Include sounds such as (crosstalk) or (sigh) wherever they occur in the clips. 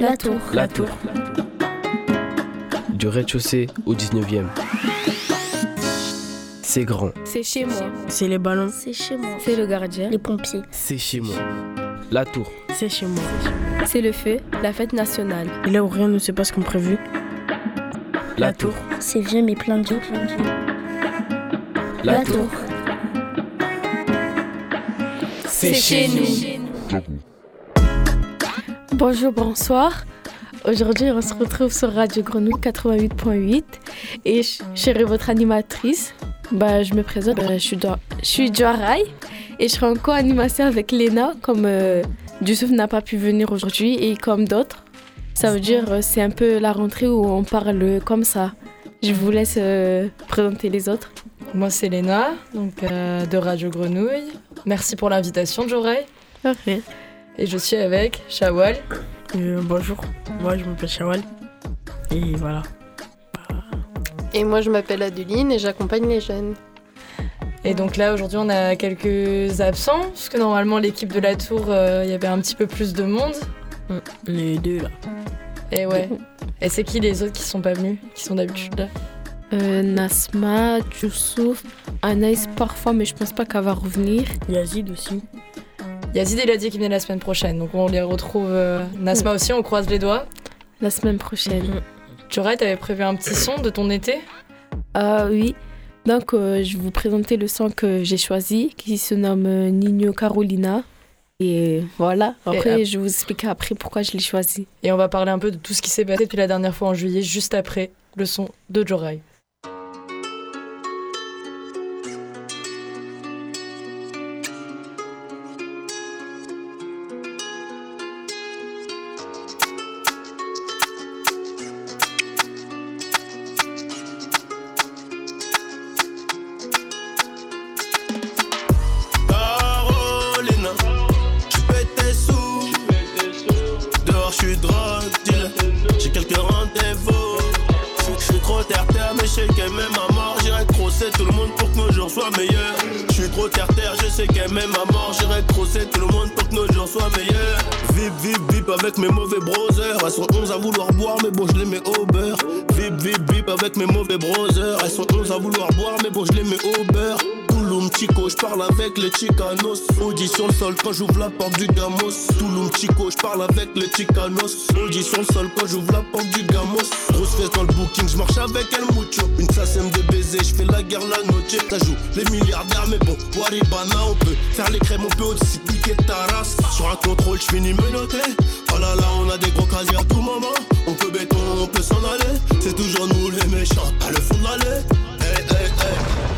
La Tour. La Tour. Du rez-de-chaussée au 19e. C'est grand. C'est chez moi. C'est les ballons. C'est chez moi. C'est le gardien. Les pompiers. C'est chez moi. La Tour. C'est chez moi. C'est le feu, la fête nationale. Et là où rien ne se passe comme prévu. La Tour. C'est vieux mais plein de. La Tour. C'est chez nous. Bonjour, bonsoir. Aujourd'hui, on se retrouve sur Radio Grenouille 88.8 et je serai votre animatrice. Bah, je me présente, euh, je suis, Jo- je suis Joarai et je serai en co-animation avec Léna, comme euh, n'a pas pu venir aujourd'hui et comme d'autres. Ça veut dire euh, c'est un peu la rentrée où on parle comme ça. Je vous laisse euh, présenter les autres. Moi, c'est Léna, donc euh, de Radio Grenouille. Merci pour l'invitation, Jorey. Et je suis avec Shawal. Euh, bonjour, moi je m'appelle Shawal. Et voilà. Et moi, je m'appelle Adeline et j'accompagne les jeunes. Et donc là, aujourd'hui, on a quelques absents, parce que normalement, l'équipe de la Tour, euh, il y avait un petit peu plus de monde. Les deux là. Et ouais. Et c'est qui les autres qui sont pas venus, qui sont d'habitude là? Euh, Nasma, Youssouf, Anaïs parfois, mais je pense pas qu'elle va revenir. Yazid aussi. Il a dit qu'il venait la semaine prochaine, donc on les retrouve. euh, Nasma aussi, on croise les doigts. La semaine prochaine. Jorey, t'avais prévu un petit son de ton été? Ah oui. Donc, euh, je vais vous présenter le son que j'ai choisi, qui se nomme euh, Nino Carolina. Et voilà. Après, Et, je vais vous expliquer après pourquoi je l'ai choisi. Et on va parler un peu de tout ce qui s'est passé depuis la dernière fois en juillet, juste après le son de Jorey. Mes mauvais brothers. Elles sont 11 à vouloir boire, mais bon, je les mets au beurre. Touloum Chico, je parle avec les Chicanos. Audition le sol quand j'ouvre la porte du Gamos. Touloum Chico, je parle avec les Chicanos. Audition le sol quand j'ouvre la porte du Gamos. Grosse fesse dans le booking, je marche avec El Mucho. Une sasème de baiser, je fais la guerre la noche. Ça joue les milliardaires, mais bon, Waribana, on peut faire les crèmes, on peut aussi piquer ta race. Sur un contrôle, je finis menotté. Oh là là, on a des gros casiers à tout moment. On peut béton, on peut s'en aller. C'est toujours nous les méchants, à le fond de l'allée. Hey, hey, hey.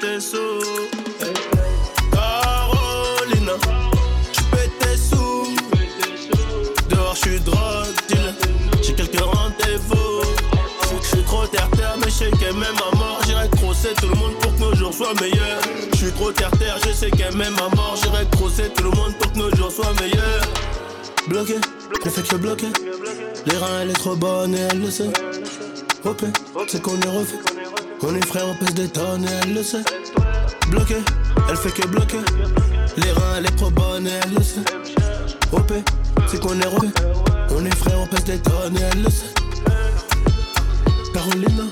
Tes sous. Carolina. Tu tes sous. Dehors, je suis drogue. J'ai quelques rendez-vous. Je suis trop terre-terre, mais je sais qu'elle m'aime à mort. J'irai crosser tout le monde pour que nos jours soient meilleurs. Je suis trop terre-terre, je sais qu'elle m'aime à mort. J'irai crosser tout le monde pour que nos jours soient meilleurs. Bloqué, fait que bloqué. Les reins, elle est trop bonne et elle le sait. OP, c'est qu'on est refait. On est frères, on pèse des tonnes elle le sait. Bloqué, elle fait que bloquer. Les reins, elle est trop bonne elle le sait. OP, c'est qu'on est refait. On est frères, on pèse des tonnes elle le sait. Carolina,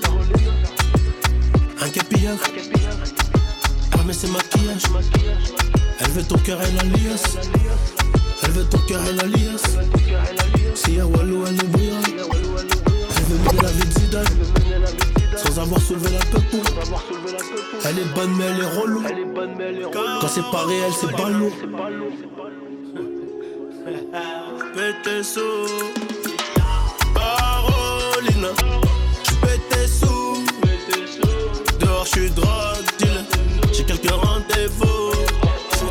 un capillard. Armé ses maquillages. Elle veut ton cœur et l'alliance. Elle veut ton cœur et l'alliance. Si y'a Walou, elle oubliera. Elle Sans avoir soulevé la peau. Elle est bonne, mais elle est relou. Quand c'est pas réel, c'est ballot. Pète tes sous. Carolina. Tes sous. Dehors, je suis drogue. J'ai quelques rendez-vous.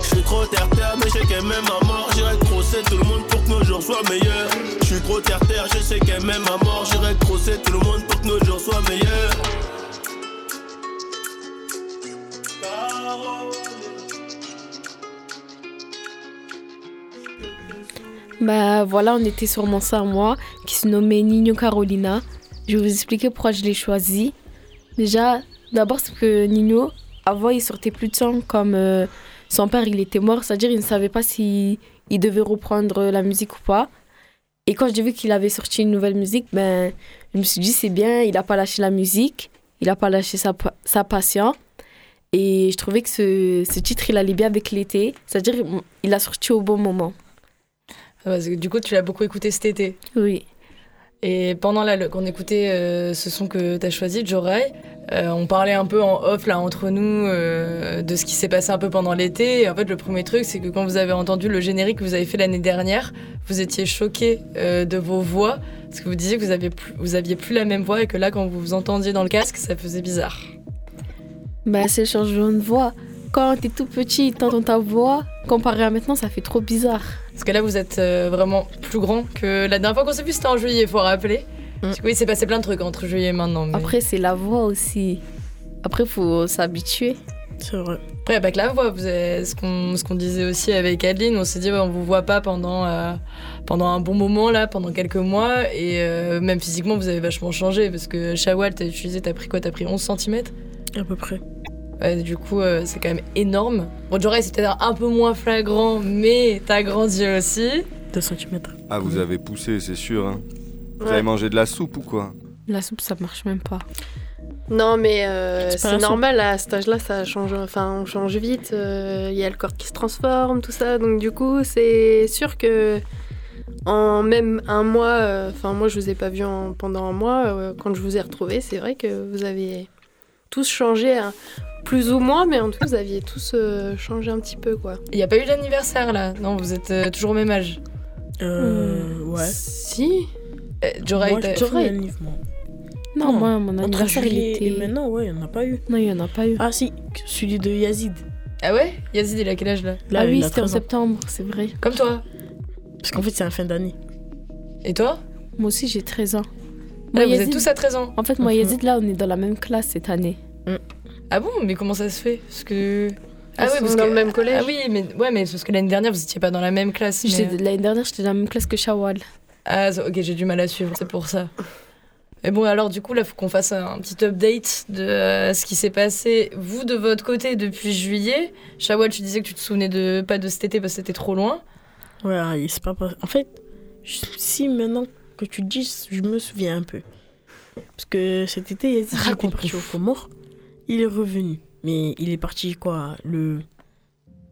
Je suis trop terre-terre, mais sais qu'elle m'aime à mort. J'irai crosser tout le monde nos jours soient meilleurs. Je suis trop terre-terre, je sais qu'elle m'aime à mort. J'irai crosser tout le monde pour que nos jours soient meilleurs. Bah voilà, on était sur mon moi qui se nommait Nino Carolina. Je vais vous expliquer pourquoi je l'ai choisi. Déjà, d'abord, c'est que Nino, avant, il sortait plus de son comme euh, son père, il était mort, c'est-à-dire il ne savait pas si il devait reprendre la musique ou pas. Et quand j'ai vu qu'il avait sorti une nouvelle musique, ben, je me suis dit, c'est bien, il n'a pas lâché la musique, il n'a pas lâché sa, sa passion. Et je trouvais que ce, ce titre, il allait bien avec l'été, c'est-à-dire il a sorti au bon moment. Ah, du coup, tu l'as beaucoup écouté cet été? Oui. Et pendant là, qu'on écoutait euh, ce son que tu as choisi, Jorai, euh, on parlait un peu en off là entre nous euh, de ce qui s'est passé un peu pendant l'été. Et en fait, le premier truc, c'est que quand vous avez entendu le générique que vous avez fait l'année dernière, vous étiez choqué de vos voix parce que vous disiez que vous aviez plus, vous aviez plus la même voix et que là, quand vous vous entendiez dans le casque, ça faisait bizarre. Bah, c'est le changement de voix. Quand t'es tout petit, t'entends ta voix, comparé à maintenant, ça fait trop bizarre. Parce que là, vous êtes euh, vraiment plus grand que la dernière fois qu'on s'est vu, c'était en juillet, il faut rappeler. Mm. oui, il s'est passé plein de trucs entre juillet et maintenant. Après, c'est la voix aussi. Après, faut s'habituer. C'est vrai. Après, avec la voix, vous ce qu'on disait aussi avec Adeline, on s'est dit, on vous voit pas pendant, euh, pendant un bon moment, là, pendant quelques mois. Et euh, même physiquement, vous avez vachement changé. Parce que Shawal, t'as utilisé, t'as pris quoi T'as pris 11 cm À peu près du coup, euh, c'est quand même énorme. Bon, Joray, c'est peut-être un peu moins flagrant, mais t'as grandi aussi. 2 cm. Ah, vous avez poussé, c'est sûr. Hein. Vous avez mangé de la soupe ou quoi La soupe, ça marche même pas. Non, mais euh, c'est normal, à cet âge-là, ça change, enfin, on change vite. Il euh, y a le corps qui se transforme, tout ça. Donc, du coup, c'est sûr que en même un mois, enfin, moi, je vous ai pas vu pendant un mois. quand je vous ai retrouvé, c'est vrai que vous avez tous changé. Hein plus ou moins, mais en tout cas, vous aviez tous euh, changé un petit peu, quoi. Il n'y a pas eu d'anniversaire, là? Non, vous êtes euh, toujours au même âge? Euh... Ouais. Si J'aurais été... Non, moi, mon anniversaire, il était... Et maintenant, ouais, il n'y en a pas eu. Non, il n'y en a pas eu. Ah si, celui de Yazid. Ah ouais? Yazid, il a quel âge, là, Ah oui, c'était en septembre, c'est vrai. Comme toi Parce qu'en fait, c'est la fin d'année. Et toi? Moi aussi, j'ai 13 ans. Moi, vous êtes tous à 13 ans En fait, moi, Yazid, là, on est dans la même classe cette année. Mm. Ah bon? Mais comment ça se fait? Parce que. Ah oui, parce dans le même collège. Ah oui, mais ouais, mais parce que l'année dernière vous étiez pas dans la même classe. L'année dernière j'étais dans la même classe que Shawal. Ah ok, j'ai du mal à suivre, c'est pour ça. Et bon alors du coup là, faut qu'on fasse un petit update de euh, ce qui s'est passé vous de votre côté depuis juillet. Shawal, tu disais que tu te souvenais de pas de cet été parce que c'était trop loin. Ouais, c'est pas en fait si maintenant que tu dis, je me souviens un peu. Parce que cet été, il des compris au Comores. Il est revenu. Mais il est parti quoi le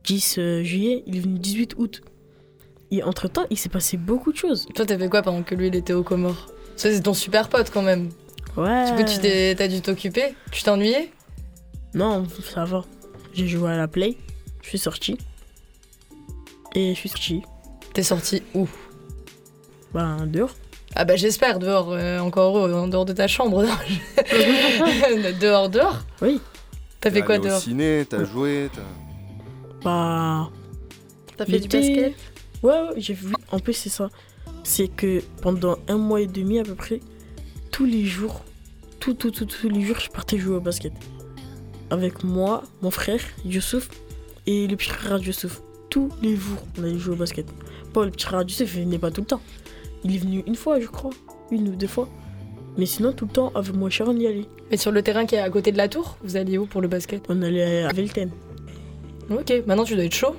10 euh, juillet, il est venu le 18 août. Et entre-temps, il s'est passé beaucoup de choses. Toi, t'as fait quoi pendant que lui, il était au Comores? Ça, c'est ton super pote quand même. Ouais. Du coup, tu t'es, t'as dû t'occuper? Tu t'es ennuyé Non, ça va. J'ai joué à la play, je suis sorti. Et je suis sorti. T'es sorti où? Ben, dehors. Ah bah j'espère, dehors, euh, encore heureux, en dehors de ta chambre. (laughs) dehors, dehors? Oui. T'as fait quoi dehors au ciné, t'as joué, t'as... Bah... T'as fait du basket? Ouais, ouais j'ai vu. En plus, c'est ça. C'est que pendant un mois et demi à peu près, tous les jours, tout, tout, tout, tous les jours, je partais jouer au basket. Avec moi, mon frère, Youssouf, et le petit frère Youssouf. Tous les jours, on allait jouer au basket. Bon, le petit frère Youssouf, il venait pas tout le temps. Il est venu une fois, je crois. Une ou deux fois. Mais sinon, tout le temps, avec moi, Sharon y allait. Mais sur le terrain qui est à côté de la tour, vous alliez où pour le basket? On allait à Velten. Ok, maintenant tu dois être chaud.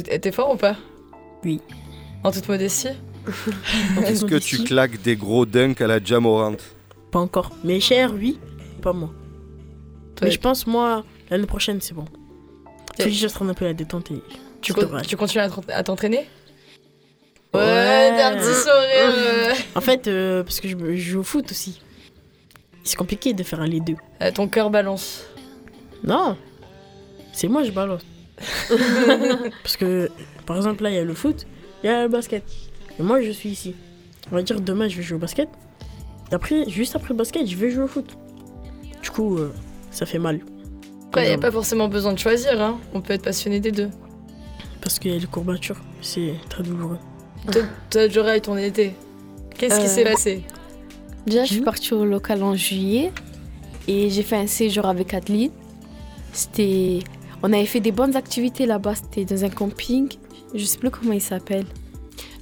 T'es fort ou pas? Oui. En toute modestie? (laughs) Est-ce que tu claques des gros dunks à la Jamorant Pas encore. Mais cher, oui. Pas moi. Mais je pense, moi, l'année prochaine, c'est bon. Faut juste rendre un peu la détente et... Tu, tu continues à t'entraîner? Ouais, t'as un petit sourire. (laughs) En fait, euh, parce que je, joue au foot aussi. C'est compliqué de faire les deux. Euh, ton cœur balance. Non, c'est moi je balance. (laughs) parce que, par exemple, là, il y a le foot, il y a le basket. Et moi, je suis ici. On va dire demain, je vais jouer au basket. Et après, juste après le basket, je vais jouer au foot. Du coup, ça fait mal. Il n'y a pas forcément besoin de choisir, hein. On peut être passionné des deux. Parce qu'il y a les courbatures, c'est très douloureux. Toi, Joray, ton été, qu'est-ce qui s'est euh, passé? Déjà, je suis partie au local en juillet et j'ai fait un séjour avec Adeline. C'était. On avait fait des bonnes activités là-bas. C'était dans un camping. Je sais plus comment il s'appelle.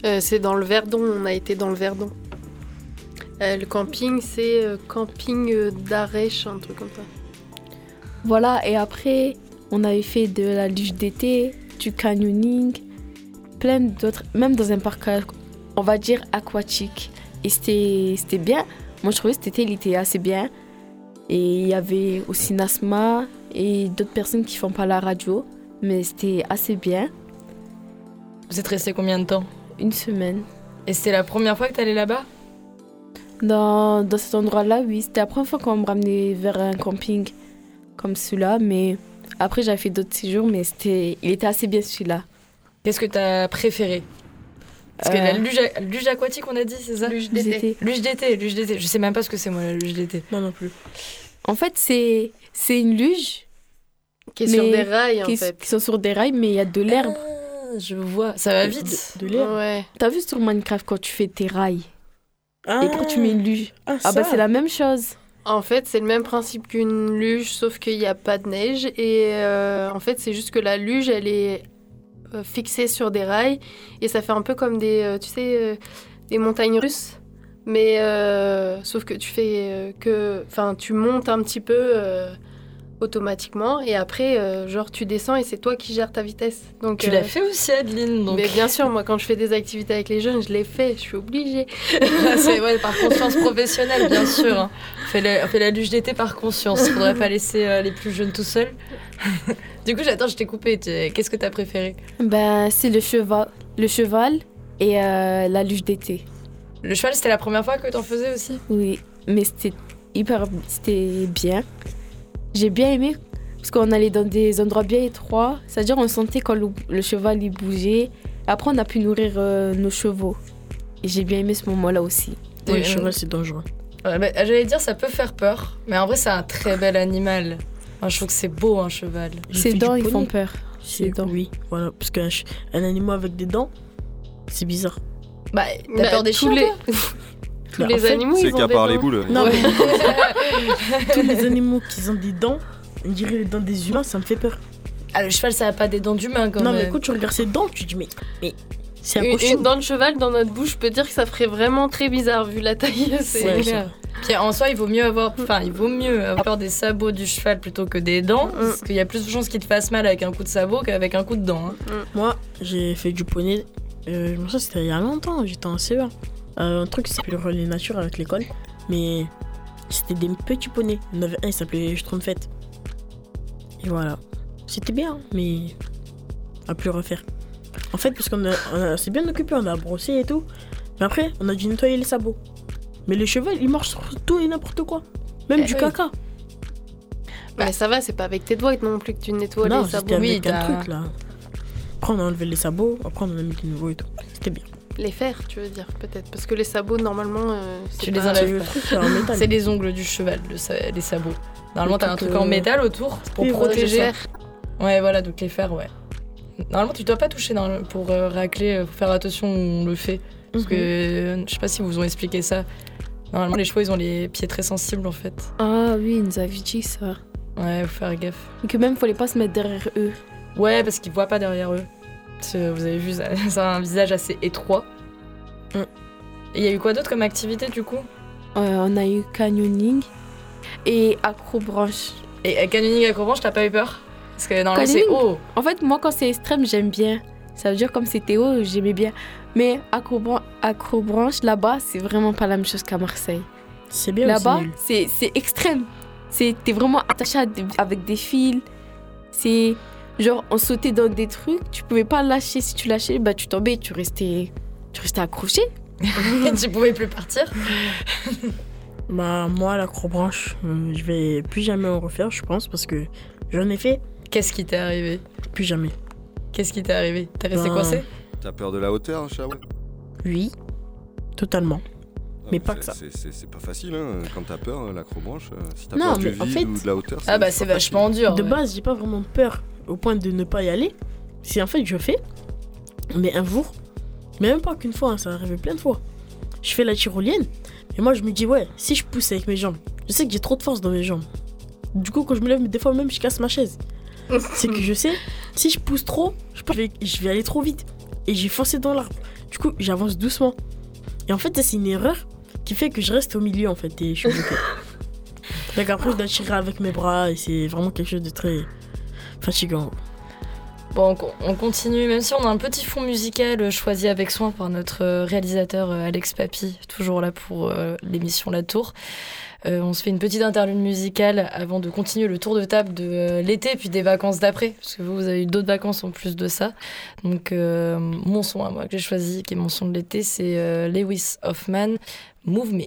Euh, c'est dans le Verdon. On a été dans le Verdon. Euh, le camping, c'est euh, camping d'Arèche, un truc comme ça. Voilà, et après, on avait fait de la luge d'été, du canyoning, plein d'autres, même dans un parc, on va dire, aquatique. Et c'était c'était bien. Moi, je trouvais que cet été, il était assez bien. Et il y avait aussi Nasma et d'autres personnes qui font pas la radio. Mais c'était assez bien. Vous êtes resté combien de temps? Une semaine. Et c'était la première fois que t'allais là-bas? Dans, dans cet endroit-là, oui. C'était la première fois qu'on me ramenait vers un camping comme celui-là. Mais après, j'avais fait d'autres séjours, mais c'était, il était assez bien celui-là. Qu'est-ce que t'as préféré? Parce que Euh. la luge, luge aquatique, on a dit, c'est ça? Luge d'été. Luge d'été, luge d'été. Je sais même pas ce que c'est moi la luge d'été. Non, non plus. En fait, c'est, c'est une luge Qui est sur des rails, en qui, fait. qui sont sur des rails, mais il y a de l'herbe. Ah, je vois, ça va vite. De, de l'air. Ouais. T'as vu sur Minecraft quand tu fais tes rails Ah, et quand tu mets une luge ah, Ah bah c'est la même chose. En fait, c'est le même principe qu'une luge, sauf qu'il n'y a pas de neige. Et euh, en fait, c'est juste que la luge, elle est euh, fixée sur des rails. Et ça fait un peu comme des, euh, tu sais, des montagnes russes. Mais euh, sauf que tu fais euh, que. Enfin, tu montes un petit peu euh, automatiquement. Et après, euh, genre, tu descends et c'est toi qui gères ta vitesse. Donc, Tu euh, l'as fait aussi, Adeline. Donc... Mais bien sûr, moi, quand je fais des activités avec les jeunes, je les fais. Je suis obligée. Ah, c'est (laughs) ouais, par conscience professionnelle, bien sûr. hein. On, fait la, on fait la luge d'été par conscience. Faudrait pas laisser euh, les plus jeunes tout seuls. (laughs) du coup, j'attends, je t'ai coupé. Qu'est-ce que t'as préféré? Ben c'est le cheval, le cheval et euh, la luge d'été. Le cheval, c'était la première fois que t'en faisais aussi? Oui, mais c'était hyper, c'était bien. J'ai bien aimé parce qu'on allait dans des endroits bien étroits. C'est-à-dire on sentait quand le, le cheval il bougeait. Après on a pu nourrir euh, nos chevaux. Et j'ai bien aimé ce moment-là aussi. Et, le euh, cheval, c'est dangereux. Ouais, bah, J'allais dire, ça peut faire peur. Mais en vrai, c'est un très bel animal. Moi, je trouve que c'est beau, un cheval. Ses dents ils font peur. C'est Ses dents. Oui, voilà. Parce qu'un un animal avec des dents, c'est bizarre. Bah, t'as Bah, peur des chiens, les... toi (laughs) tous Bah, les en fait, animaux, C'est ils ont qu'à part les dents. boules. Non, Ouais. mais (laughs) tous les animaux qui ont des dents, on dirait les dents des humains, ça me fait peur. Ah, le cheval, ça a pas des dents d'humain quand non, mais même. quand tu regardes ses dents, tu te dis, mais, mais c'est un Une, une dent de cheval dans notre bouche, je peux dire que ça ferait vraiment très bizarre vu la taille. (laughs) C'est Ouais, clair. Puis en soi, il vaut mieux avoir, enfin, il vaut mieux avoir des sabots du cheval plutôt que des dents, parce qu'il y a plus de chances qu'il te fasse mal avec un coup de sabot qu'avec un coup de dent. hein. Moi, j'ai fait du poney. Euh, je me souviens, c'était il y a longtemps, j'étais en CE1. Euh, un truc qui s'appelait relais nature avec l'école. Mais c'était des petits poneys. Il y en avait un, il s'appelait Schtroumpfette. Et voilà. C'était bien, mais à plus refaire. En fait, parce qu'on a- on s'est bien occupé, on a brossé et tout. Mais après, on a dû nettoyer les sabots. Mais le cheval, il marche sur tout et n'importe quoi. Même Eh du oui. caca. Mais ça va, c'est pas avec tes doigts non plus que tu nettoies non, les sabots. c'était avec Oui, un truc là. Après, on a enlevé les sabots. Après, on en a mis des nouveaux et tout. C'était bien. Les fers, tu veux dire, peut-être. Parce que les sabots, normalement, euh, c'est Tu les enlèves pas. métal. C'est les ongles du cheval, le sa- les sabots. Normalement, t'as un truc, en euh, métal autour pour oui, voilà, protéger. les fers. Ouais, voilà, donc les fers, ouais. Normalement, tu dois pas toucher dans- pour euh, racler, euh, faut faire attention où on le fait. Parce que euh, je sais pas si vous ont expliqué ça. Normalement, les chevaux, ils ont les pieds très sensibles en fait. Ah oui, il nous avait dit ça. Ouais, faut faire gaffe. Et que même fallait pas se mettre derrière eux. Ouais, parce qu'ils voient pas derrière eux. Vous avez vu, ça, (laughs) ça a un visage assez étroit. Mm. Et il y a eu quoi d'autre comme activité du coup? Euh, on a eu canyoning et acrobranche. Et canyoning acrobranche, t'as pas eu peur? Parce que Canyoning haut. En fait, moi, quand c'est extrême, j'aime bien. Ça veut dire comme c'était haut, j'aimais bien. Mais acrobran- acrobranche, là-bas, c'est vraiment pas la même chose qu'à Marseille. C'est bien aussi Là-bas, c'est extrême. C'est t'es vraiment attaché à avec des fils. C'est genre on sautait dans des trucs, tu pouvais pas lâcher. Si tu lâchais, bah tu tombais, tu restais, tu restais accroché. (laughs) tu pouvais plus partir. (laughs) Bah, moi, l'acrobranche, euh, je vais plus jamais en refaire, je pense, parce que j'en ai fait, Qu'est-ce qui t'est arrivé? Plus jamais. Qu'est-ce qui t'est arrivé? T'es resté Ben, coincé? T'as peur de la hauteur, Shaoul Oui, totalement. Mais pas que ça. C'est- pas facile, hein, quand t'as peur, euh, l'acrobranche. euh, Si t'as Non, peur du vide fait- ou de la hauteur. Ah bah c'est vachement dur. De ouais. base, j'ai pas vraiment peur au point de ne pas y aller. C'est en fait, je fais. Mais un jour, mais même pas qu'une fois, hein, ça arrivé plein de fois. Je fais la tyrolienne. Et moi, je me dis, ouais, si je pousse avec mes jambes, je sais que j'ai trop de force dans mes jambes. Du coup, quand je me lève, des fois même, je casse ma chaise. (laughs) C'est que je sais, si je pousse trop, je vais, je vais aller trop vite. Et j'ai foncé dans l'arbre. Du coup, j'avance doucement. Et en fait, c'est une erreur qui fait que je reste au milieu en fait et je suis bloqué. Donc après, je dois tirer avec mes bras et c'est vraiment quelque chose de très fatigant. Bon, on continue, même si on a un petit fond musical euh, choisi avec soin par notre euh, réalisateur euh, Alex Papy, toujours là pour l'émission La Tour. on se fait une petite interlude musicale avant de continuer le tour de table de l'été puis des vacances d'après, parce que vous, vous avez eu d'autres vacances en plus de ça. Donc, mon son à moi que j'ai choisi, qui est mon son de l'été, c'est Lewis Hoffman, Move Me.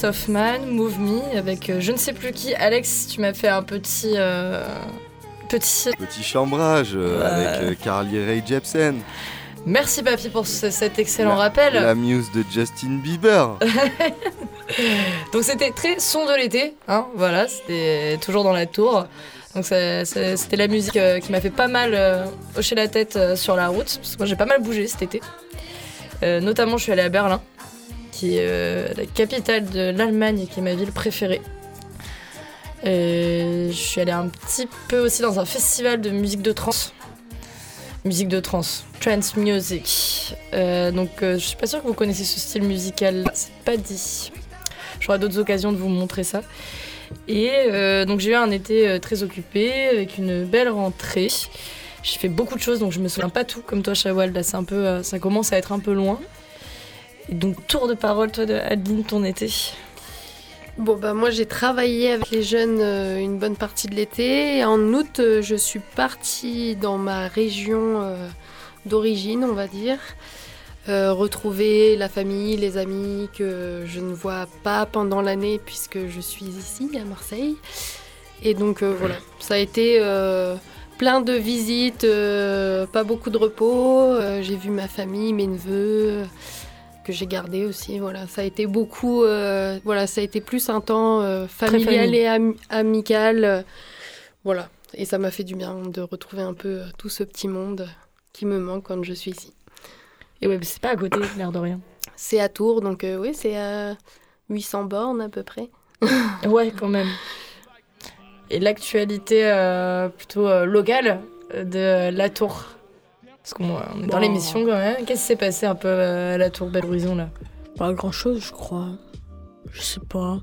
Lewis Hoffman, Move Me, avec euh, je ne sais plus qui. Alex, tu m'as fait un petit. Euh, petit. Petit chambrage euh, avec Carly Rae Jepsen. Merci Papy pour cet excellent rappel. La muse de Justin Bieber. (laughs) Donc c'était très son de l'été, hein, voilà, c'était toujours dans la tour. Donc c'était la musique qui m'a fait pas mal hocher la tête sur la route, parce que moi j'ai pas mal bougé cet été. notamment je suis allée à Berlin qui est euh, la capitale de l'Allemagne et qui est ma ville préférée. je suis allée un petit peu aussi dans un festival de musique de trance. Musique de trance, trance music. Euh, donc euh, je suis pas sûre que vous connaissez ce style musical, c'est pas dit. J'aurai d'autres occasions de vous montrer ça. Et donc j'ai eu un été très occupé avec une belle rentrée. J'ai fait beaucoup de choses donc je me souviens pas tout comme toi Shawal. Là c'est un peu, ça commence à être un peu loin donc, tour de parole, toi, de Adeline, ton été Bon, bah, moi, j'ai travaillé avec les jeunes euh, une bonne partie de l'été. En août, euh, je suis partie dans ma région euh, d'origine, on va dire. retrouver la famille, les amis que je ne vois pas pendant l'année puisque je suis ici à Marseille. Et donc voilà, ça a été plein de visites, pas beaucoup de repos. J'ai vu ma famille, mes neveux que j'ai gardé aussi. Voilà, ça a été beaucoup. Euh, voilà, ça a été plus un temps euh, familial et amical. Euh, voilà, et ça m'a fait du bien de retrouver un peu tout ce petit monde qui me manque quand je suis ici. Et ouais, c'est pas à côté, l'air de rien. C'est à Tours, donc oui, c'est à 800 bornes à peu près. (laughs) ouais, quand même. Et l'actualité plutôt locale de la Tour parce qu'on est dans l'émission quand même. Qu'est-ce qui s'est passé un peu à la Tour Belle Horizon là? Pas grand chose, je crois. Je sais pas.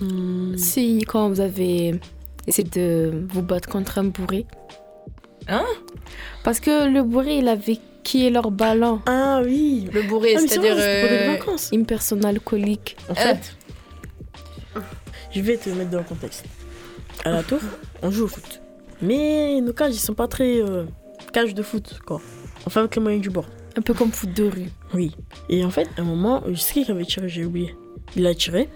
Hmm. Si, quand vous avez essayé de vous battre contre un bourré. Hein? Parce que le bourré, il avait qui est leur ballon. Ah oui. Le bourré, Ah, c'est-à-dire. euh. Une personne alcoolique. En fait, je vais te mettre dans le contexte. À la tour, on joue au foot. Mais nos cages, ils sont pas très euh, cages de foot, quoi. Enfin, avec les moyens du bord. Un peu comme foot de rue. Oui. Et en fait, à un moment, je sais qui avait tiré, j'ai oublié. Il a tiré.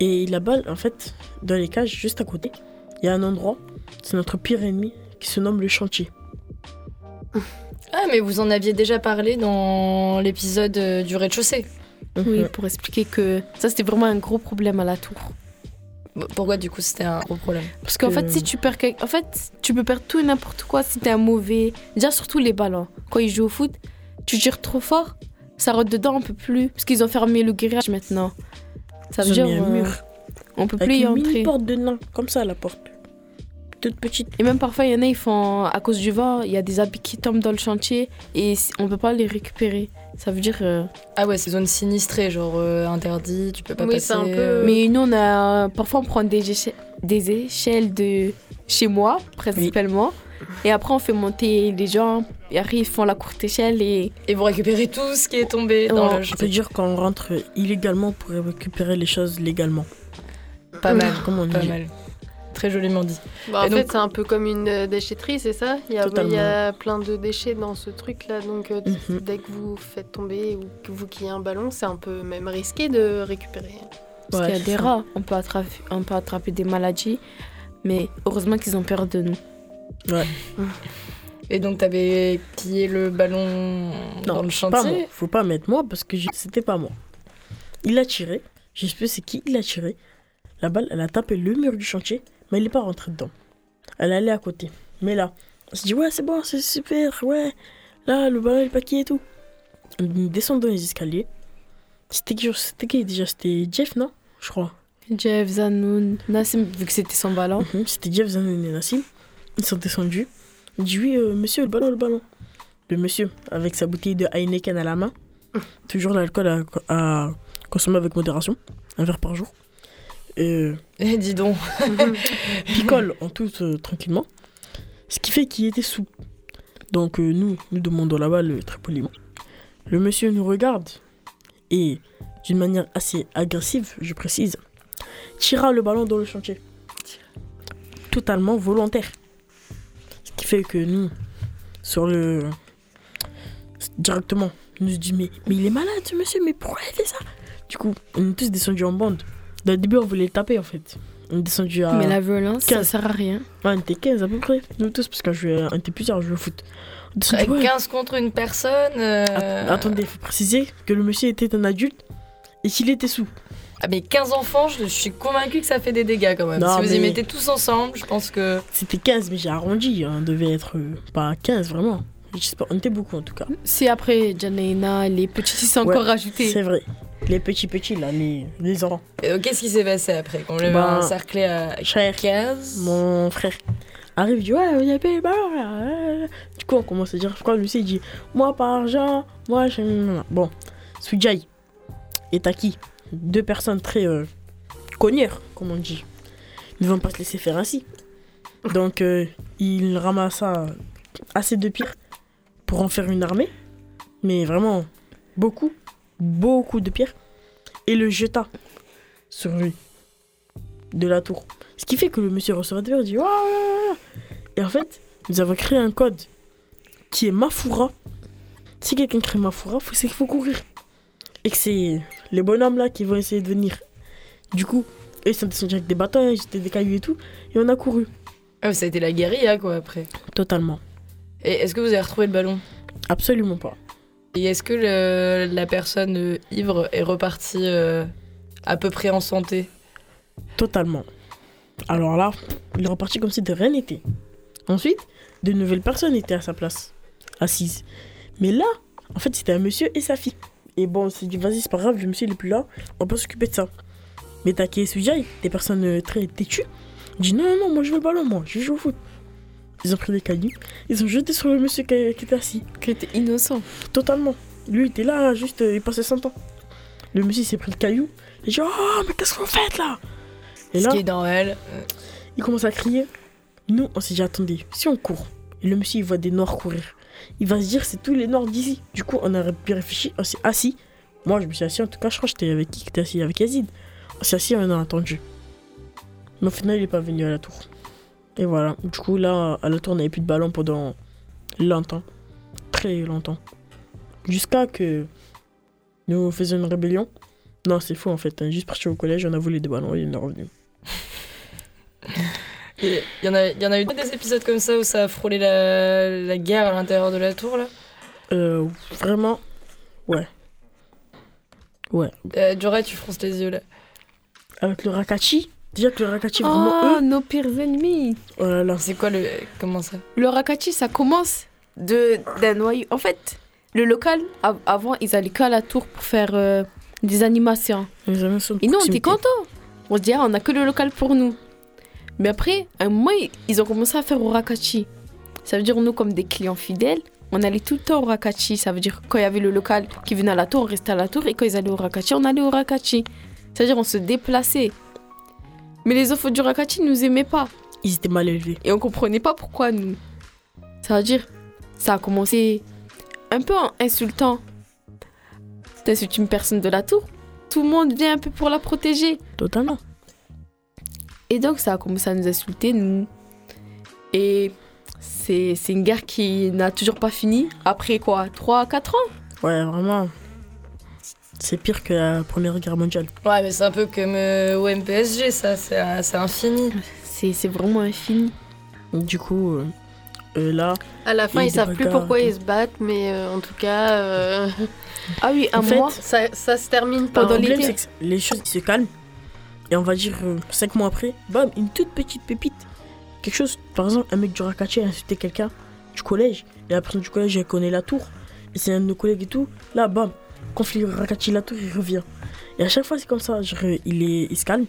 Et la balle, en fait, dans les cages, juste à côté, il y a un endroit, c'est notre pire ennemi, qui se nomme le chantier. Ah, mais vous en aviez déjà parlé dans l'épisode euh, du rez-de-chaussée. Oui, Mhm. pour expliquer que ça, c'était vraiment un gros problème à la tour. Pourquoi, du coup, c'était un gros problème Parce qu'en que- fait, si tu perds quelque... En fait, tu peux perdre tout et n'importe quoi si t'es un mauvais... Déjà, surtout les ballons. Quand ils jouent au foot, tu tires trop fort, ça rentre dedans, on peut plus. Parce qu'ils ont fermé le grillage maintenant. Ça veut Ils ont dire... mis un euh, mur. on peut Avec plus y une entrer. porte de nain, comme ça, la porte. Toute petite. Et même parfois, il y en a, ils font... À cause du vent, il y a des habits qui tombent dans le chantier et on peut pas les récupérer. Ça veut dire... euh, Ah ouais, c'est zone sinistrée, genre euh, interdit, tu peux pas Oui, passer. c'est un peu- Mais nous, on a... Parfois, on prend des, éche- des échelles de chez moi, principalement. Et après, on fait monter les gens. Et après, ils font la courte échelle et... Et vous récupérez tout ce qui est tombé dans Non, le Je peux dire qu'on rentre illégalement pour récupérer les choses légalement. Pas mal, Comme on pas dit. mal. Très joliment dit. Bah, en donc- fait, c'est un peu comme une euh, déchetterie, c'est ça? Il y, a, Totalement. il y a plein de déchets dans ce truc-là. Donc, euh, Mhm. dès que vous faites tomber ou que vous qui un ballon, c'est un peu même risqué de récupérer. Parce Ouais, qu'il y a des ça. rats, on peut, attraper, on peut attraper des maladies. Mais heureusement qu'ils ont peur de nous. Et donc, t'avais pillé le ballon dans le pas chantier? moi. Faut pas mettre moi parce que j'ai- c'était pas moi. Il a tiré. Je sais plus c'est qui il a tiré. La balle, elle a tapé le mur du chantier, mais elle est pas rentrée dedans. Elle allée à côté. Mais là, on s'est dit ouais c'est bon, c'est super, ouais. Là le ballon pas qui et tout. On descend dans les escaliers. C'était qui, déjà? C'était Jeff non? Je crois. Jeff, Zanoun, Nassim, vu que c'était son ballon. Mhm, C'était Jeff Zanon et Nassim. Ils sont descendus. Il dit oui, euh, monsieur, le ballon, le ballon. Le monsieur, avec sa bouteille de Heineken à la main, toujours l'alcool à, à consommer avec modération, un verre par jour. Euh, (laughs) Eh, dis donc. (laughs) picole en tout euh, tranquillement. Ce qui fait qu'il était sous. Donc euh, nous, nous demandons la balle euh, très poliment. Le monsieur nous regarde et, d'une manière assez agressive, je précise, tira le ballon dans le chantier. Totalement volontaire. Ce qui fait que nous, sur le... Directement, nous se dit mais, mais il est malade ce monsieur, mais pourquoi il fait ça? Du coup, on est tous descendus en bande. Au début, on voulait le taper en fait. On est descendu à... Mais la violence, ça quinze. sert à rien. Ouais, on était 15 à peu près, nous tous, parce qu'on on était plusieurs à jouer au foot. On ouais. 15 contre une personne. euh, Att- Attendez, il faut préciser que le monsieur était un adulte et qu'il était sous. Ah, mais 15 enfants, je suis convaincue que ça fait des dégâts quand même. Non, si vous y mettez tous ensemble, je pense que. C'était 15, mais j'ai arrondi, on devait être euh, pas 15 vraiment. Je sais pas, on était beaucoup en tout cas. Si après, Janaina, les petits, ils sont Ouais, encore rajoutés. C'est vrai. Les petits petits là, les, les enfants. Et donc, Qu'est-ce qui s'est passé après? Quand on l'a Ben, encerclé à cher, 15 Mon frère arrive, il dit Ouais, il y a pas euh. Du coup, on commence à dire Quoi, lui, il dit Moi, par argent, moi, je. Bon, Sujai et Taki, deux personnes très euh, connières, comme on dit, ne vont pas se laisser faire ainsi. Donc, euh, il ramassa assez de pierres pour en faire une armée, mais vraiment beaucoup, beaucoup de pierres, et le jeta sur lui de la tour. Ce qui fait que le monsieur restaurateur dit. Et en fait, nous avons créé un code qui est Mafura. Si quelqu'un crée Mafura, faut- c'est qu'il faut courir. Et que c'est les bonhommes là qui vont essayer de venir. Du coup, eux ils sont descendus avec des bâtons, ils des cailloux et tout. Et on a couru. Ah, ça a été la guérilla quoi après. Totalement. Et est-ce que vous avez retrouvé le ballon? Absolument pas. Et est-ce que la personne euh, ivre est repartie euh, à peu près en santé? Totalement. Alors là, il est reparti comme si de rien n'était. Ensuite, de nouvelles personnes étaient à sa place, assises. Mais là, en fait, c'était un monsieur et sa fille. Et bon, on s'est dit, vas-y, c'est pas grave, le monsieur il est plus là, on peut s'occuper de ça. Mais et Sujai, des personnes euh, très têtues, disent, non, non, non, moi je veux le ballon, moi, je joue au foot. Ils ont pris des cailloux, ils ont jeté sur le monsieur qui, était assis. Qui était innocent. Totalement. Lui, il était là, juste, euh, il passait son temps. Le monsieur s'est pris le caillou, il dit, oh, mais qu'est-ce que vous faites là? Et Ce là, qui est dans elle. euh, il commence à crier. Nous, on s'est dit, attendez, si on court, et le monsieur, il voit des noirs courir, il va se dire c'est tous les noirs d'ici. Du coup, on aurait pu réfléchir, on s'est assis. Moi, je me suis assis, en tout cas, je crois que j'étais avec qui J'étais assis avec Yazid. On s'est assis, on a attendu. Mais au final, il n'est pas venu à la tour. Et voilà. Du coup, là, à la tour, on n'avait plus de ballon pendant longtemps. Très longtemps. Jusqu'à que nous faisions une rébellion. Non, c'est faux en fait. On est juste parti au collège, on a volé des ballons et on est revenu. (laughs) Il y, en a, y en a eu des épisodes comme ça où ça a frôlé la, la guerre à l'intérieur de la tour là? Euh, vraiment? Ouais. Ouais. euh, Joray, tu fronces les yeux là. Avec le Rakachi? Déjà que le Rakachi, vraiment Oh, eux. nos pires ennemis. Oh là là. C'est quoi le. Comment ça Le Rakachi, ça commence de d'un noyau. En fait, le local, av- avant, ils allaient qu'à la tour pour faire euh, des animations. Les de Et nous, on était contents. On se dit, ah, on a que le local pour nous. Mais après, un mois, ils ont commencé à faire au Rakachi. Ça veut dire, nous, comme des clients fidèles, on allait tout le temps au Rakachi. Ça veut dire, quand il y avait le local qui venait à la tour, on restait à la tour. Et quand ils allaient au Rakachi, on allait au Rakachi. C'est-à-dire, on se déplaçait. Mais les enfants du Rakachi ne nous aimaient pas. Ils étaient mal élevés. Et on comprenait pas pourquoi nous. Ça veut dire, ça a commencé un peu en insultant. T'insultes une personne de la tour, tout le monde vient un peu pour la protéger. Totalement. Et donc ça a commencé à nous insulter, nous. Et c'est une guerre qui n'a toujours pas fini. Après quoi? 3 4 ans? Ouais, vraiment. C'est pire que la Première Guerre mondiale. Ouais, mais c'est un peu comme euh, au MPSG, ça, c'est c'est infini. C'est c'est vraiment infini. Du coup, euh, euh, là, À la fin, ils savent plus pourquoi ils se battent, mais euh, en tout cas, euh, Ah oui, (laughs) un En fait, mois. ça, ça se termine pas. Pendant le problème, l'été. c'est que les choses se calment. Et on va dire, euh, cinq mois après, bam, une toute petite pépite. Quelque chose, par exemple, un mec du Rakachi a insulté quelqu'un du collège. Et la personne du collège, elle connaît la tour. Et c'est un de nos collègues et tout. Là, bam, conflit Rakachi, la tour, il revient. Et à chaque fois, c'est comme ça. Genre, il, est, il se calme.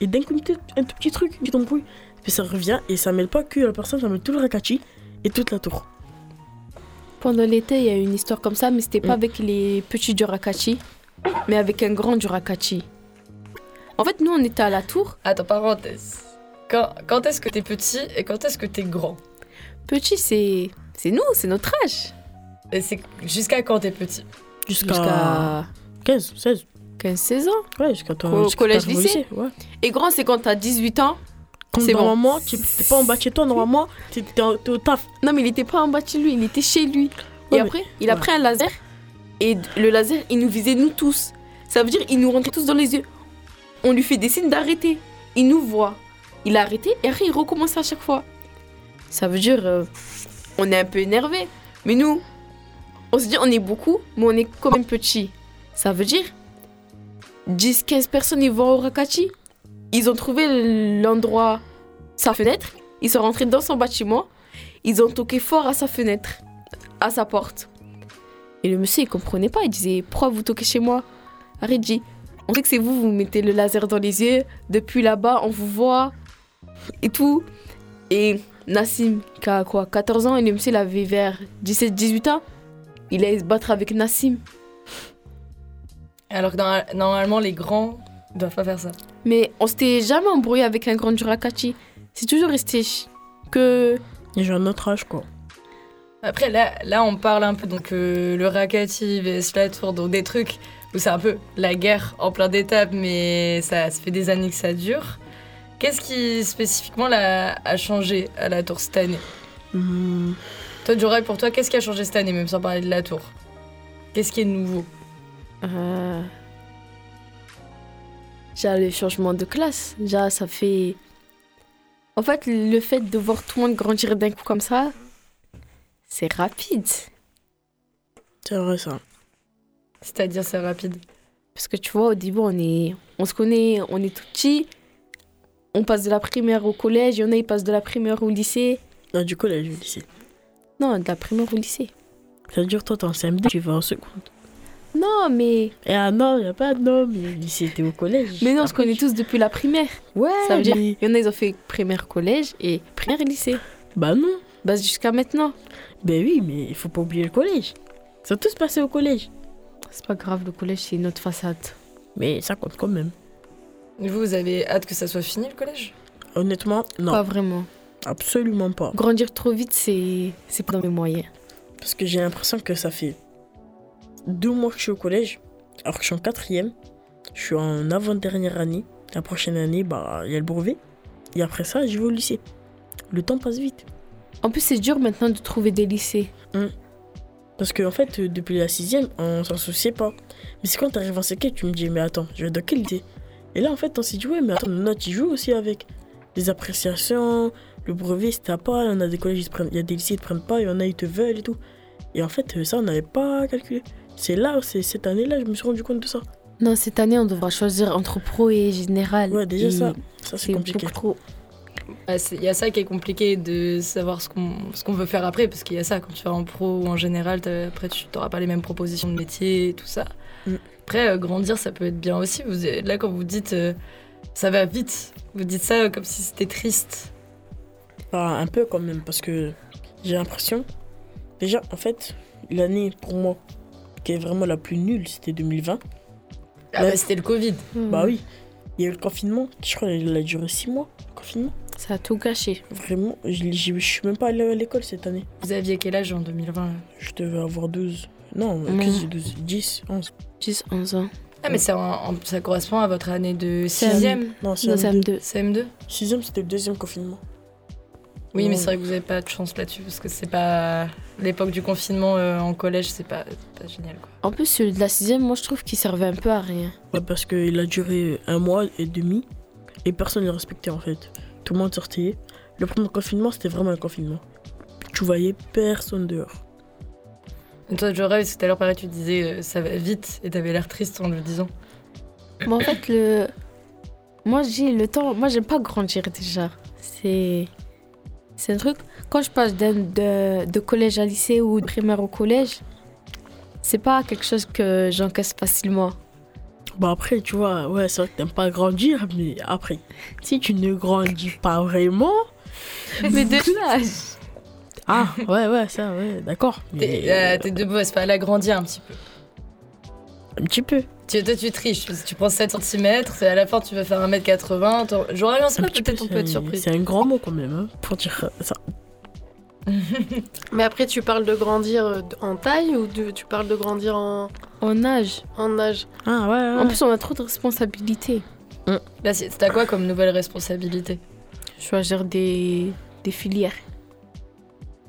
Et d'un coup, un tout petit truc, une petite embrouille. Puis ça revient. Et ça mêle pas que la personne, ça mêle tout le Rakachi et toute la tour. Pendant l'été, il y a eu une histoire comme ça, mais c'était pas Mm. avec les petits du Rakachi, mais avec un grand du Rakachi. En fait, nous, on était à la tour. Attends, parenthèse. Quand, quand est-ce que t'es petit et quand est-ce que t'es grand? Petit, c'est c'est nous, c'est notre âge. Et c'est jusqu'à quand t'es petit? Jusqu'à Jusqu'à 15, 16. 15-16 ans. Ouais, jusqu'à ton Au jusqu'à collège, lycée. Ouais. Et grand, c'est quand t'as 18 ans. C'est bon. normalement, tu t'es pas en bas de chez toi, normalement, t'es t'es au t'es au taf. Non, mais il était pas en bas de chez lui, il était chez lui. Ouais, et mais- après, il a ouais. pris un laser. Et le laser, il nous visait nous tous. Ça veut dire, il nous rentrait tous dans les yeux. On lui fait des signes d'arrêter. Il nous voit. Il a arrêté et après, il recommence à chaque fois. Ça veut dire, euh, on est un peu énervé. Mais nous, on se dit, on est beaucoup, mais on est quand même petits. Ça veut dire, 10-15 personnes, ils vont au Rakachi. Ils ont trouvé l'endroit, sa fenêtre. Ils sont rentrés dans son bâtiment. Ils ont toqué fort à sa fenêtre, à sa porte. Et le monsieur, il comprenait pas. Il disait Pourquoi vous toquez chez moi? Dit On sait que c'est vous, vous mettez le laser dans les yeux. Depuis là-bas, on vous voit. Et tout. Et Nassim, qui a quoi 14 ans, et le monsieur, il avait vers 17-18 ans. Il allait se battre avec Nassim. Alors que dans- normalement, les grands doivent pas faire ça. Mais on s'était jamais embrouillé avec un grand Durakachi. C'est toujours resté que. Et j'ai un autre âge, quoi. Après, là, là, on parle un peu donc euh, le Rakati vs la tour, donc des trucs où c'est un peu la guerre en plein d'étapes, mais ça, ça fait des années que ça dure. Qu'est-ce qui spécifiquement là, a changé à la tour cette année? Hmm, Toi, Joray, pour toi, qu'est-ce qui a changé cette année, même sans parler de la tour? Qu'est-ce qui est nouveau? Euh... Déjà, le changement de classe. Déjà, ça fait. En fait, le fait de voir tout le monde grandir d'un coup comme ça, c'est rapide. c'est vrai, ça. C'est-à-dire, c'est rapide. Parce que tu vois, au début, on, est... on se connaît, on est tout petit. On passe de la primaire au collège, il y en a, ils passent de la primaire au lycée. Non, du collège, au lycée. Non, de la primaire au lycée. Ça veut dire, toi, t'es en CM2, tu vas en seconde. Non, mais. Et ah non, y a pas de nom, mais lycée, t'es au collège. Mais non, on se connaît tous depuis la primaire. Ouais, Ça veut dire, il y en a, ils ont fait primaire collège et primaire lycée. Bah non. Bah, jusqu'à maintenant. Ben oui, mais il faut pas oublier le collège. Ça a tous passé au collège. C'est pas grave, le collège, c'est une autre façade. Mais ça compte quand même. Et vous, vous avez hâte que ça soit fini, le collège? Honnêtement, non. Pas vraiment. Absolument pas. Grandir trop vite, c'est c'est pas dans mes moyens. Parce que j'ai l'impression que ça fait deux mois que je suis au collège, alors que je suis en quatrième. Je suis en avant-dernière année. La prochaine année, bah, il y a le brevet. Et après ça, je vais au lycée. Le temps passe vite. En plus, c'est dur maintenant de trouver des lycées. Parce qu'en en fait, euh, depuis la sixième, on s'en souciait pas. Mais c'est quand t'arrives en CK, tu me dis, mais attends, je vais dans quel lycée Et là, en fait, on s'est dit, ouais, mais attends, nos notes, ils jouent aussi avec. Les appréciations, le brevet, si t'as pas, il y en a des collèges, ils te prennent- il y a des lycées, ils te prennent pas, il y en a, ils te veulent et tout. Et en fait, euh, ça, on n'avait pas calculé. C'est là, c'est cette année-là, je me suis rendu compte de ça. Non, cette année, on devra choisir entre pro et général. Ouais, déjà Et ça, ça c'est C'est compliqué. trop. Ah, Il y a ça qui est compliqué de savoir ce qu'on ce qu'on veut faire après, parce qu'il y a ça, quand tu vas en pro ou en général, après tu n'auras pas les mêmes propositions de métier et tout ça. Mm. Après, euh, grandir, ça peut être bien aussi. Vous, là, quand vous dites euh, ça va vite, vous dites ça euh, comme si c'était triste. Enfin, un peu quand même, parce que j'ai l'impression. Déjà, en fait, l'année pour moi qui est vraiment la plus nulle, c'était 2020. Ah Ouais. bah, c'était le Covid. Bah oui, il y a eu le confinement, je crois qu'il a duré 6 mois, le confinement. Ça a tout gâché. Vraiment, je je- je suis même pas allé à l'école cette année. Vous aviez quel âge en 2020 là Je devais avoir 12. Non, Non. qu'est-ce que j'ai 12 10, 11. 10, 11 ans. Ah, mais ça, en- ça correspond à votre année de C'est- 6ème, Non, c'est Non, un c'est deux. M2. CM2 Sixième, c'était le deuxième confinement. Oui, mais c'est vrai que vous n'avez pas de chance là-dessus, parce que c'est pas. L'époque du confinement euh, en collège, c'est pas, pas génial quoi. En plus, celui de la sixième, moi, je trouve qu'il servait un peu à rien. Ouais, parce qu'il a duré un mois et demi et personne ne le respectait en fait. Tout le monde sortait. Le premier confinement, c'était vraiment un confinement. Tu voyais personne dehors. Et toi, Jorel, tout à l'heure, pareil, tu disais euh, ça va vite et t'avais l'air triste en le disant. Mais en fait, le... moi, j'ai le temps. Moi, j'aime pas grandir déjà. C'est. C'est un truc. Quand je passe de, de collège à lycée ou de primaire au collège, c'est pas quelque chose que j'encaisse facilement. Bah après, tu vois, ouais, c'est vrai que t'aimes pas grandir, mais après, si tu ne grandis pas vraiment. (laughs) Mais de (laughs) l'âge. Ah, ouais, ouais, ça, ouais, d'accord. T'es Mais, euh, debout, c'est pas à l'agrandir un petit peu. Un petit peu. Tu, toi, tu triches, parce que tu prends 7 cm, à la fin, tu vas faire 1m80. t'en- J'aurais bien peu, peut-être on peut être c'est- surpris. C'est un grand mot quand même, hein, pour dire ça. (laughs) Mais après, tu parles de grandir euh, en taille ou de- tu parles de grandir en, En âge. en âge Ah, ouais, ouais. En plus, on a trop de responsabilités. Là, c'est- t'as quoi comme nouvelle responsabilité? Choisir des, des filières.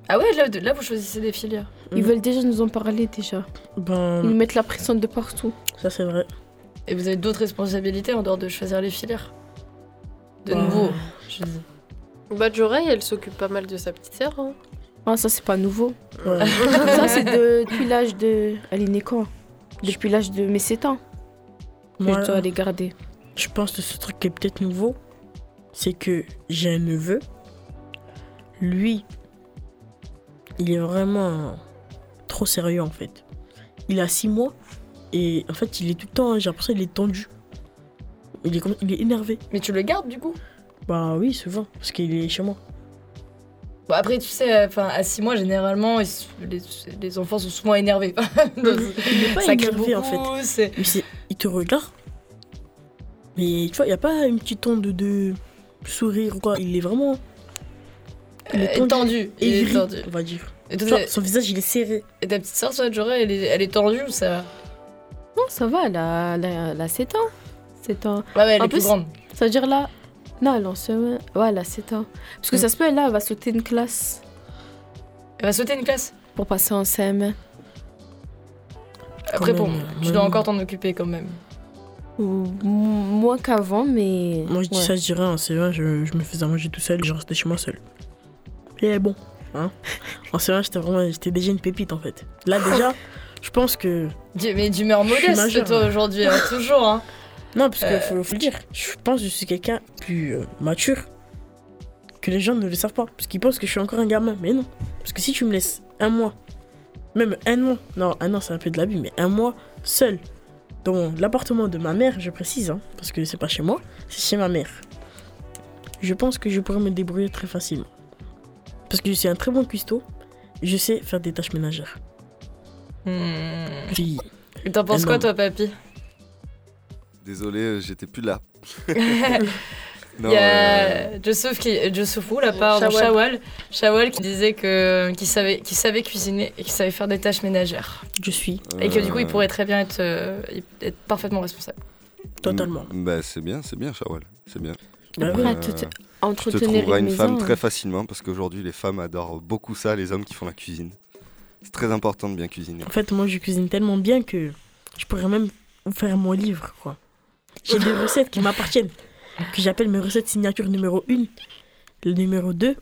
Ah ouais, là, là, vous choisissez des filières. Ils veulent déjà nous en parler déjà. Ben, Ils nous mettent la pression de partout. ça c'est vrai. Et vous avez d'autres responsabilités en dehors de choisir les filières De Bah, nouveau, je dis. Bah, elle s'occupe pas mal de sa petite sœur. hein. Ah, ça, c'est pas nouveau. Ouais. (laughs) ça, c'est de- depuis l'âge de. Elle est née quand Depuis l'âge de mes 7 ans. Moi, je dois les garder. je pense que ce truc qui est peut-être nouveau, c'est que j'ai un neveu. Lui, il est vraiment trop sérieux en fait. Il a 6 mois et en fait, il est tout le temps, j'ai l'impression qu'il est tendu. Il est, il est énervé. Mais tu le gardes du coup? Bah oui, souvent, parce qu'il est chez moi. Bon, après, tu sais, enfin, à 6 mois, généralement, ils les, les enfants sont souvent énervés. Donc, (laughs) Il est pas ça énervé en fait. Mais il te regarde. Mais tu vois, il n'y a pas une petite onde de sourire ou quoi. Il est vraiment. Il est Euh, tendu. tendu. Il est tendu. on va dire. Et, toi, son visage, il est serré. et ta petite soeur, Joré, elle est, elle est tendue ou ça va? Non, ça va, elle a, elle a, elle a 7 ans. 7 ans. Ouais, ouais, elle En est plus plus- grande. Ça veut dire là. Non, elle en semaine. Ouais, elle a 7 ans. Parce que Mm. ça se peut, là, elle va sauter une classe Elle va sauter une classe? pour passer en CM1. Après, bon, même, tu dois encore t'en occuper quand même. Ou m- moins qu'avant, mais. Moi, je dis ouais. ça, je dirais, en CE1, je, je me faisais à manger tout seul, je restais chez moi seul. Et bon, hein. (laughs) En CE1, j'étais vraiment, j'étais déjà une pépite en fait. Là, déjà, (laughs) je pense que. Mais d'humeur modeste, majeure. toi, aujourd'hui, hein, (laughs) toujours. Hein. Non, parce qu'il Euh. faut, faut le dire, je pense que je suis quelqu'un plus euh, mature que les gens ne le savent pas. Parce qu'ils pensent que je suis encore un gamin. Mais non. Parce que si tu me laisses un mois, même un an, non, un an c'est un peu de l'abus, mais un mois seul dans l'appartement de ma mère, je précise, hein, parce que c'est pas chez moi, c'est chez ma mère. Je pense que je pourrais me débrouiller très facilement. Parce que je suis un très bon cuistot, je sais faire des tâches ménagères. Hmm. Puis, Et T'en penses quoi, non. toi, papy? Désolé, euh, j'étais plus là. (laughs) Il y a Joseph qui, Joseph, la part de Shawal, Shawal qui disait que qu'il savait, qu'il savait cuisiner et qu'il savait faire des tâches ménagères. Je suis. Et que du coup, il pourrait très bien être, euh, être parfaitement responsable. Totalement. Bah, c'est bien, c'est bien, Shawal. C'est bien. Bah, Euh, tu te- tu te entretenir trouveras une femme maison. très facilement parce qu'aujourd'hui, les femmes adorent beaucoup ça, les hommes qui font la cuisine. C'est très important de bien cuisiner. En fait, moi, je cuisine tellement bien que je pourrais même vous faire mon livre, quoi. J'ai des recettes qui m'appartiennent, que j'appelle mes recettes signature numéro 1. Le numéro 2,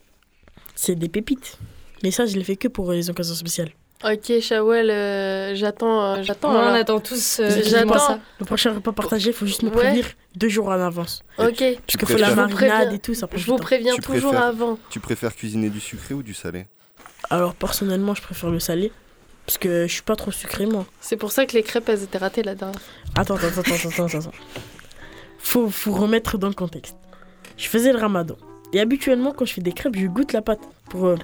c'est des pépites. Mais ça, je l'ai fait que pour les occasions spéciales. Ok, Shawel, euh, j'attends. euh, j'attends. on alors. attend tous. euh, J'attends. ça. Le prochain repas partagé, il faut juste me Ouais. prévenir deux jours en avance. Ok, Parce qu'il faut la marinade et tout, ça prend je vous préviens toujours préfères- avant. Tu préfères cuisiner du sucré ou du salé? Alors, personnellement, je préfère le salé. Parce que je suis pas trop sucré, moi. C'est pour ça que les crêpes, elles étaient ratées la dernière fois. Attends, attends, attends, attends, attends, attends. Faut, faut remettre dans le contexte. Je faisais le ramadan. Et habituellement, quand je fais des crêpes, je goûte la pâte pour. euh,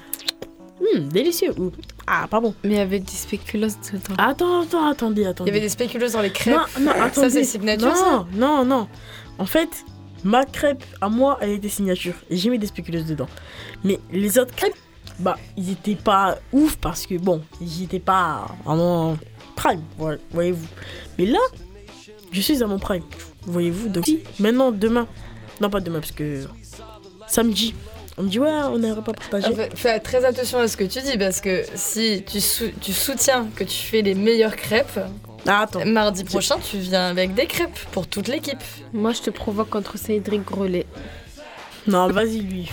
Hum, délicieux. Ou, ah, pas bon. Mais il y avait des spéculoos dedans. Attends, attends, attendez, Il y attendez. avait des spéculoos dans les crêpes. Non, non, attendez. c'est signature, Non, ça non, non. En fait, ma crêpe, à moi, elle était signature. Et j'ai mis des spéculeuses dedans. Mais les autres crêpes, bah, ils étaient pas ouf parce que, bon, ils étaient pas vraiment prime, voyez-vous. Mais là, je suis à mon prime, voyez-vous. Donc, si, maintenant, demain, non, pas demain, parce que samedi, on dit, ouais, on partagé. En fait, fais très attention à ce que tu dis parce que si tu, sou- tu soutiens que tu fais les meilleures crêpes, Ah, attends. mardi prochain tu viens avec des crêpes pour toute l'équipe. Moi, je te provoque contre Cédric Grolet. Non, vas-y, lui.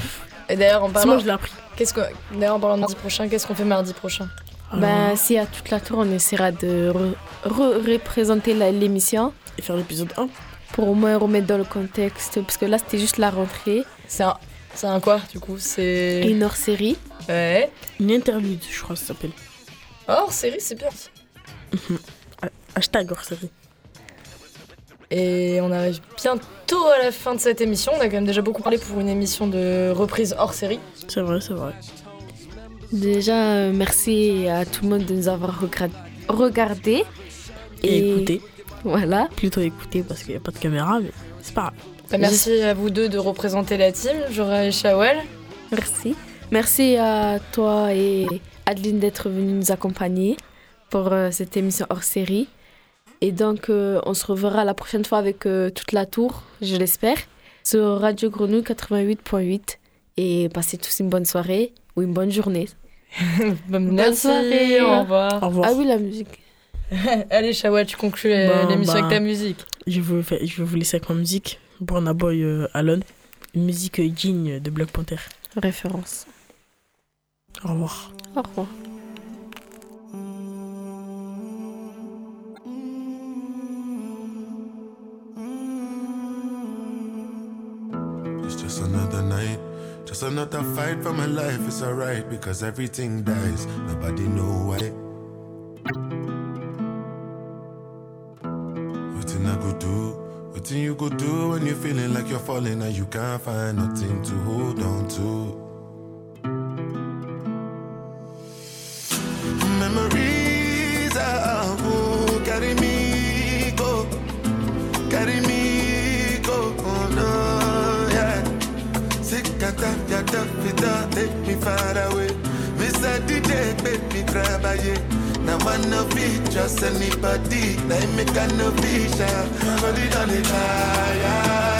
Et d'ailleurs en C'est moi, parlant, je l'ai appris. qu'est-ce que, d'ailleurs en parlant de mardi prochain, qu'est-ce qu'on fait mardi prochain? Ben, si à toute la tour, on essaiera de re- re- représenter l'émission Et faire l'épisode 1. pour au moins remettre dans le contexte. Parce que là, c'était juste la rentrée. C'est un, c'est un quoi du coup C'est Et une hors-série. ouais. Une interlude, je crois que ça s'appelle. Hors série, c'est bien. (laughs) Hashtag hors série. Et on arrive bientôt à la fin de cette émission. On a quand même déjà beaucoup parlé pour une émission de reprise hors série. C'est vrai, c'est vrai. Déjà, euh, merci à tout le monde de nous avoir regardé. Et, écoutez, Voilà. plutôt écouter parce qu'il n'y a pas de caméra, mais c'est pas grave. Bah, merci à vous deux de représenter la team, Jora et Shawel. Merci. Merci à toi et Adeline d'être venue nous accompagner pour euh, cette émission hors série. Et donc, euh, on se reverra la prochaine fois avec euh, toute la tour, je l'espère, sur Radio Grenouille 88.8. Et passez tous une bonne soirée ou une bonne journée. (laughs) Merci, soirée. au revoir. Au revoir. Ah oui, la musique. (laughs) Allez, Shawel, tu conclus Bah, l'émission bah. avec ta musique. Je, vais, faire- je vais vous laisser avec ma musique. Burna Boy euh, Alone. Une musique euh, digne de Black Panther. Référence. Au revoir. Au revoir. It's just another night, just another fight for my life. It's alright because everything dies. Nobody know why. Nothing you could do when you're feeling like you're falling and you can't find nothing to hold on to. Memories of who carry me go, carry me go, oh no, yeah. Sick at that, take me far away. Miss a DJ, me grab a yeah. Now want no be just anybody. Now I make a no vision. But it ah, only liar.